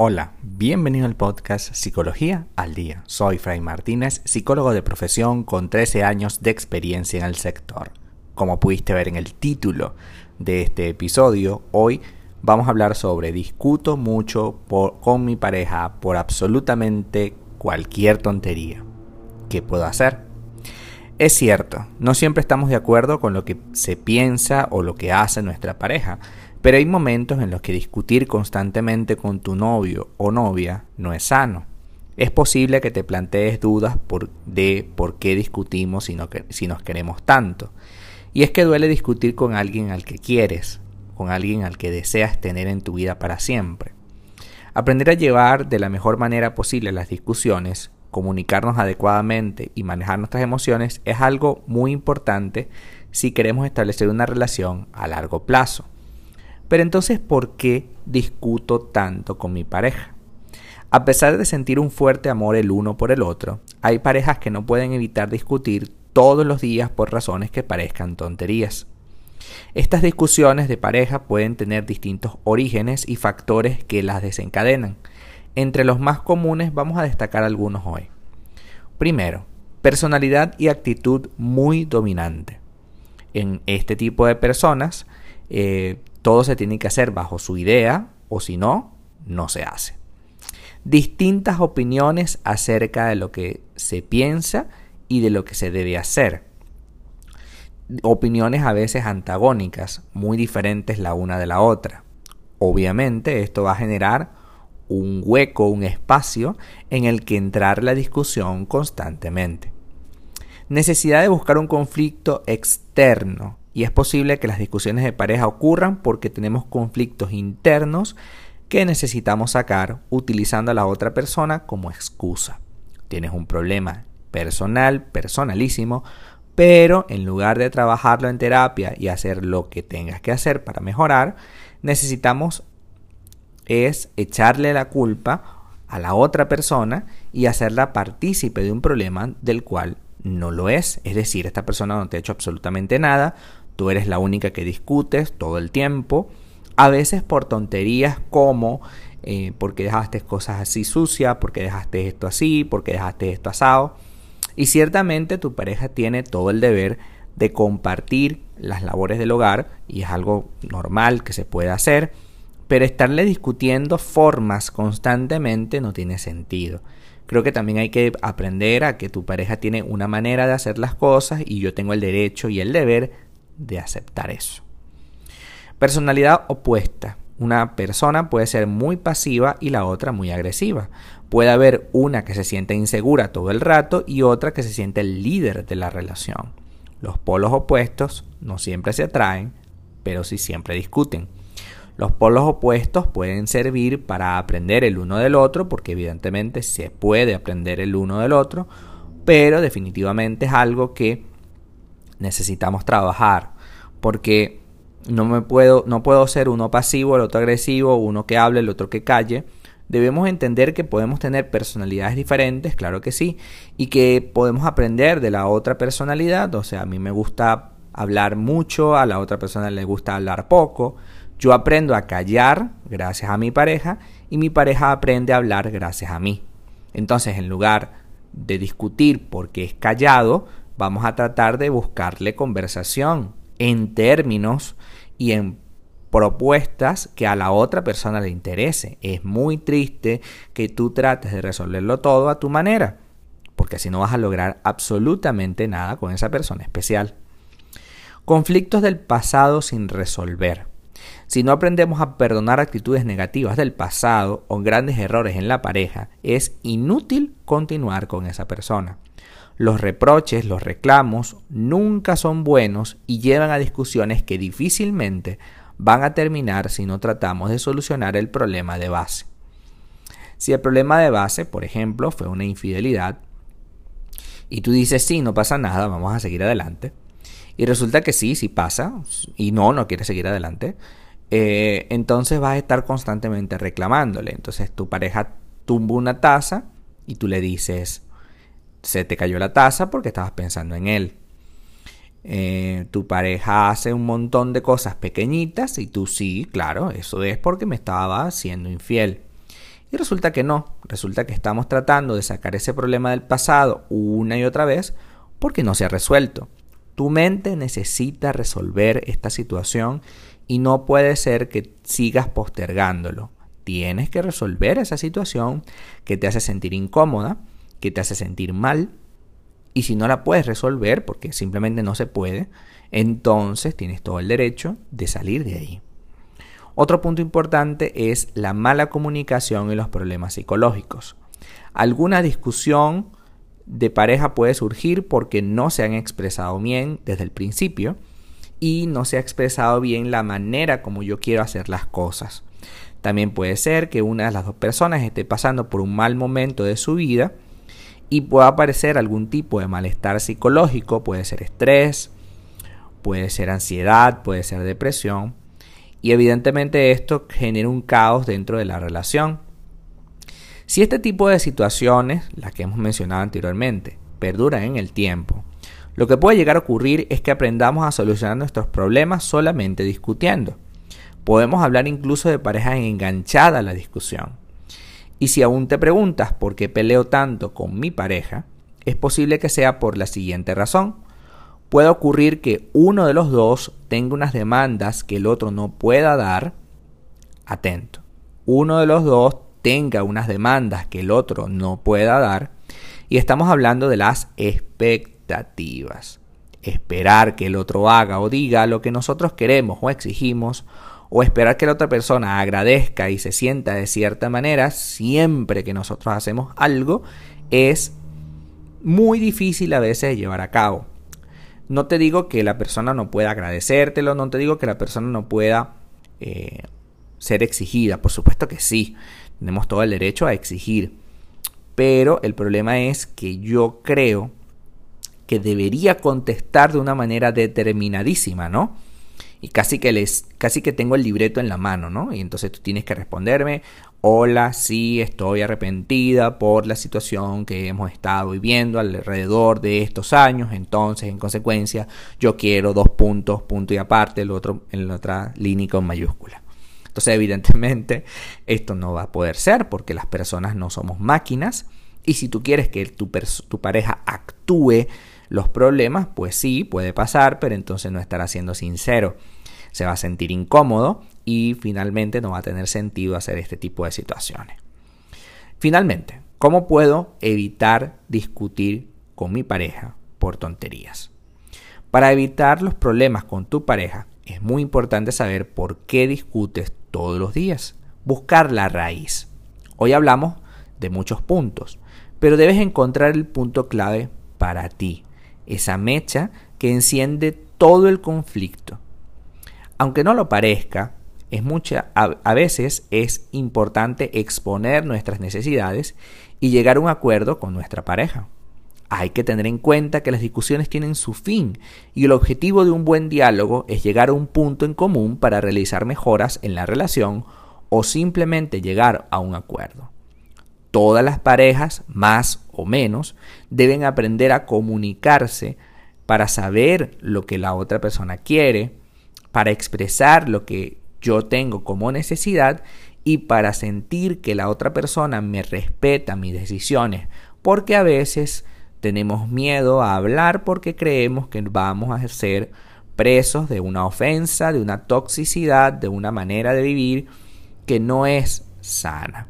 Hola, bienvenido al podcast Psicología al Día. Soy Fray Martínez, psicólogo de profesión con 13 años de experiencia en el sector. Como pudiste ver en el título de este episodio, hoy vamos a hablar sobre discuto mucho con mi pareja por absolutamente cualquier tontería. ¿Qué puedo hacer? Es cierto, no siempre estamos de acuerdo con lo que se piensa o lo que hace nuestra pareja, pero hay momentos en los que discutir constantemente con tu novio o novia no es sano. Es posible que te plantees dudas de por qué discutimos si, si nos queremos tanto. Y es que duele discutir con alguien al que quieres, con alguien al que deseas tener en tu vida para siempre. Aprender a llevar de la mejor manera posible las discusiones, comunicarnos adecuadamente y manejar nuestras emociones es algo muy importante si queremos establecer una relación a largo plazo. Pero entonces, ¿por qué discuto tanto con mi pareja? A pesar de sentir un fuerte amor el uno por el otro, hay parejas que no pueden evitar discutir todos los días por razones que parezcan tonterías. Estas discusiones de pareja pueden tener distintos orígenes y factores que las desencadenan. Entre los más comunes vamos a destacar algunos hoy. Primero, personalidad y actitud muy dominante. En este tipo de personas, eh, todo se tiene que hacer bajo su idea o si no, no se hace. Distintas opiniones acerca de lo que se piensa y de lo que se debe hacer. Opiniones a veces antagónicas, muy diferentes la una de la otra. Obviamente esto va a generar un hueco, un espacio en el que entrar la discusión constantemente. Necesidad de buscar un conflicto externo y es posible que las discusiones de pareja ocurran porque tenemos conflictos internos que necesitamos sacar utilizando a la otra persona como excusa. Tienes un problema personal, personalísimo, pero en lugar de trabajarlo en terapia y hacer lo que tengas que hacer para mejorar, necesitamos es echarle la culpa a la otra persona y hacerla partícipe de un problema del cual no lo es. Es decir, esta persona no te ha hecho absolutamente nada, Tú eres la única que discutes todo el tiempo, a veces por tonterías como eh, porque dejaste cosas así sucias, porque dejaste esto así, porque dejaste esto asado. Y ciertamente tu pareja tiene todo el deber de compartir las labores del hogar y es algo normal que se puede hacer, pero estarle discutiendo formas constantemente no tiene sentido. Creo que también hay que aprender a que tu pareja tiene una manera de hacer las cosas y yo tengo el derecho y el deber de aceptar eso. Personalidad opuesta. Una persona puede ser muy pasiva y la otra muy agresiva. Puede haber una que se siente insegura todo el rato y otra que se siente el líder de la relación. Los polos opuestos no siempre se atraen, pero sí siempre discuten. Los polos opuestos pueden servir para aprender el uno del otro, porque evidentemente se puede aprender el uno del otro, pero definitivamente es algo que necesitamos trabajar, porque no me puedo, no puedo ser uno pasivo, el otro agresivo, uno que hable, el otro que calle. Debemos entender que podemos tener personalidades diferentes, claro que sí, y que podemos aprender de la otra personalidad, o sea, a mí me gusta hablar mucho, a la otra persona le gusta hablar poco. Yo aprendo a callar gracias a mi pareja y mi pareja aprende a hablar gracias a mí. Entonces, en lugar de discutir porque es callado, vamos a tratar de buscarle conversación en términos y en propuestas que a la otra persona le interese. Es muy triste que tú trates de resolverlo todo a tu manera, porque así no vas a lograr absolutamente nada con esa persona especial. Conflictos del pasado sin resolver. Si no aprendemos a perdonar actitudes negativas del pasado o grandes errores en la pareja, es inútil continuar con esa persona. Los reproches, los reclamos nunca son buenos y llevan a discusiones que difícilmente van a terminar si no tratamos de solucionar el problema de base. Si el problema de base, por ejemplo, fue una infidelidad, y tú dices, sí, no pasa nada, vamos a seguir adelante, y resulta que sí, sí pasa, y no, no quieres seguir adelante, eh, entonces vas a estar constantemente reclamándole. Entonces tu pareja tumba una taza y tú le dices, se te cayó la taza porque estabas pensando en él. Eh, tu pareja hace un montón de cosas pequeñitas y tú sí, claro, eso es porque me estaba siendo infiel. Y resulta que no, resulta que estamos tratando de sacar ese problema del pasado una y otra vez porque no se ha resuelto. Tu mente necesita resolver esta situación y no puede ser que sigas postergándolo. Tienes que resolver esa situación que te hace sentir incómoda, que te hace sentir mal. Y si no la puedes resolver, porque simplemente no se puede, entonces tienes todo el derecho de salir de ahí. Otro punto importante es la mala comunicación y los problemas psicológicos. Alguna discusión de pareja puede surgir porque no se han expresado bien desde el principio y no se ha expresado bien la manera como yo quiero hacer las cosas. También puede ser que una de las dos personas esté pasando por un mal momento de su vida y pueda aparecer algún tipo de malestar psicológico, puede ser estrés, puede ser ansiedad, puede ser depresión y evidentemente esto genera un caos dentro de la relación. Si este tipo de situaciones, las que hemos mencionado anteriormente, perduran en el tiempo, lo que puede llegar a ocurrir es que aprendamos a solucionar nuestros problemas solamente discutiendo. Podemos hablar incluso de parejas enganchadas a la discusión. Y si aún te preguntas por qué peleo tanto con mi pareja, es posible que sea por la siguiente razón puede ocurrir que uno de los dos tenga unas demandas que el otro no pueda dar. Atento. Uno de los dos tenga unas demandas que el otro no pueda dar. Y estamos hablando de las expectativas. Esperar que el otro haga o diga lo que nosotros queremos o exigimos. O esperar que la otra persona agradezca y se sienta de cierta manera siempre que nosotros hacemos algo es muy difícil a veces llevar a cabo. No te digo que la persona no pueda agradecértelo, no te digo que la persona no pueda eh, ser exigida. Por supuesto que sí, tenemos todo el derecho a exigir. Pero el problema es que yo creo que debería contestar de una manera determinadísima, ¿no? Y casi que les, casi que tengo el libreto en la mano, ¿no? Y entonces tú tienes que responderme, Hola, sí, estoy arrepentida por la situación que hemos estado viviendo alrededor de estos años. Entonces, en consecuencia, yo quiero dos puntos, punto y aparte, el otro en la otra línea con mayúscula. Entonces, evidentemente, esto no va a poder ser porque las personas no somos máquinas. Y si tú quieres que tu, tu pareja actúe los problemas, pues sí, puede pasar, pero entonces no estará siendo sincero se va a sentir incómodo y finalmente no va a tener sentido hacer este tipo de situaciones. Finalmente, ¿cómo puedo evitar discutir con mi pareja por tonterías? Para evitar los problemas con tu pareja, es muy importante saber por qué discutes todos los días. Buscar la raíz. Hoy hablamos de muchos puntos, pero debes encontrar el punto clave para ti, esa mecha que enciende todo el conflicto aunque no lo parezca, es mucha, a, veces es importante exponer nuestras necesidades y llegar a un acuerdo con nuestra pareja. Hay que tener en cuenta que las discusiones tienen su fin y el objetivo de un buen diálogo es llegar a un punto en común para realizar mejoras en la relación o simplemente llegar a un acuerdo. Todas las parejas, más o menos, deben aprender a comunicarse para saber lo que la otra persona quiere, para expresar lo que yo tengo como necesidad y para sentir que la otra persona me respeta mis decisiones, porque a veces tenemos miedo a hablar porque creemos que vamos a ser presos de una ofensa, de una toxicidad, de una manera de vivir que no es sana.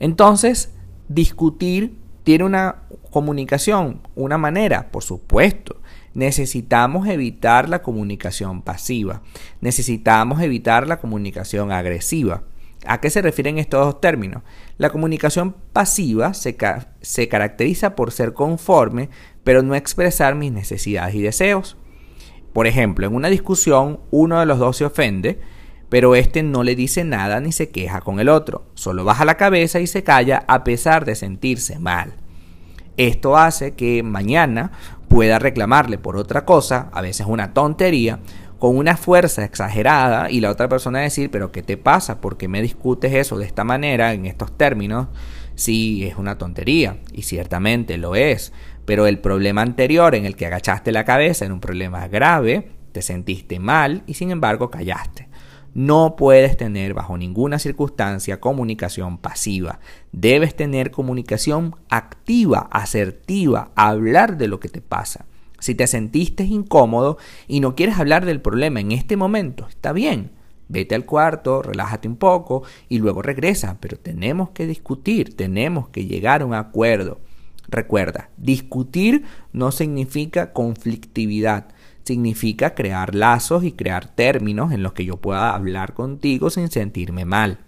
Entonces, discutir tiene una comunicación, una manera, por supuesto, necesitamos evitar la comunicación pasiva, necesitamos evitar la comunicación agresiva. ¿A qué se refieren estos dos términos? La comunicación pasiva se, se, caracteriza por ser conforme, pero no expresar mis necesidades y deseos. Por ejemplo, en una discusión uno de los dos se ofende, pero este no le dice nada ni se queja con el otro, solo baja la cabeza y se calla a pesar de sentirse mal. Esto hace que mañana pueda reclamarle por otra cosa, a veces una tontería, con una fuerza exagerada y la otra persona decir, pero ¿qué te pasa? ¿Por qué me discutes eso de esta manera, en estos términos? Sí, es una tontería, y ciertamente lo es, pero el problema anterior en el que agachaste la cabeza era un problema grave, te sentiste mal y sin embargo callaste. No puedes tener bajo ninguna circunstancia comunicación pasiva. Debes tener comunicación activa, asertiva, hablar de lo que te pasa. Si te sentiste incómodo y no quieres hablar del problema en este momento, está bien. Vete al cuarto, relájate un poco y luego regresa, pero tenemos que discutir, tenemos que llegar a un acuerdo. Recuerda, discutir no significa conflictividad, significa crear lazos y crear términos en los que yo pueda hablar contigo sin sentirme mal.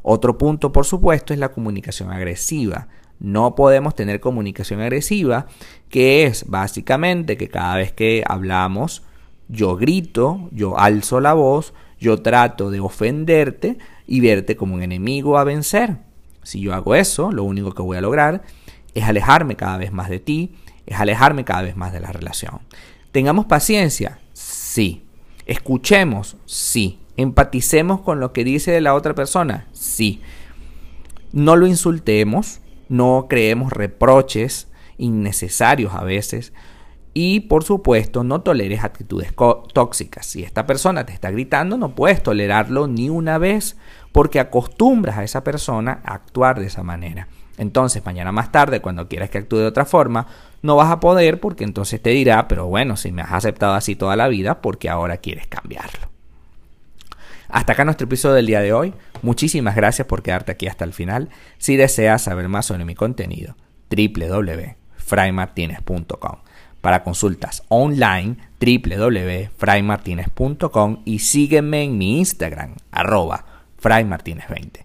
Otro punto, por supuesto, es la comunicación agresiva. No podemos tener comunicación agresiva, que es básicamente que cada vez que hablamos, yo grito, yo alzo la voz, yo trato de ofenderte y verte como un enemigo a vencer. Si yo hago eso, lo único que voy a lograr es alejarme cada vez más de ti, es alejarme cada vez más de la relación. ¿Tengamos paciencia? Sí. ¿Escuchemos? Sí. ¿Empaticemos con lo que dice la otra persona? Sí. No lo insultemos, no creemos reproches innecesarios a veces. Y por supuesto, no toleres actitudes tóxicas. Si esta persona te está gritando, no puedes tolerarlo ni una vez porque acostumbras a esa persona a actuar de esa manera. Entonces, mañana más tarde, cuando quieras que actúe de otra forma, no vas a poder porque entonces te dirá, pero bueno, si me has aceptado así toda la vida, porque ahora quieres cambiarlo. Hasta acá nuestro episodio del día de hoy. Muchísimas gracias por quedarte aquí hasta el final. Si deseas saber más sobre mi contenido, www.fraymartinez.com. Para consultas online, www.fraymartinez.com y sígueme en mi Instagram, arroba fraymartinez20.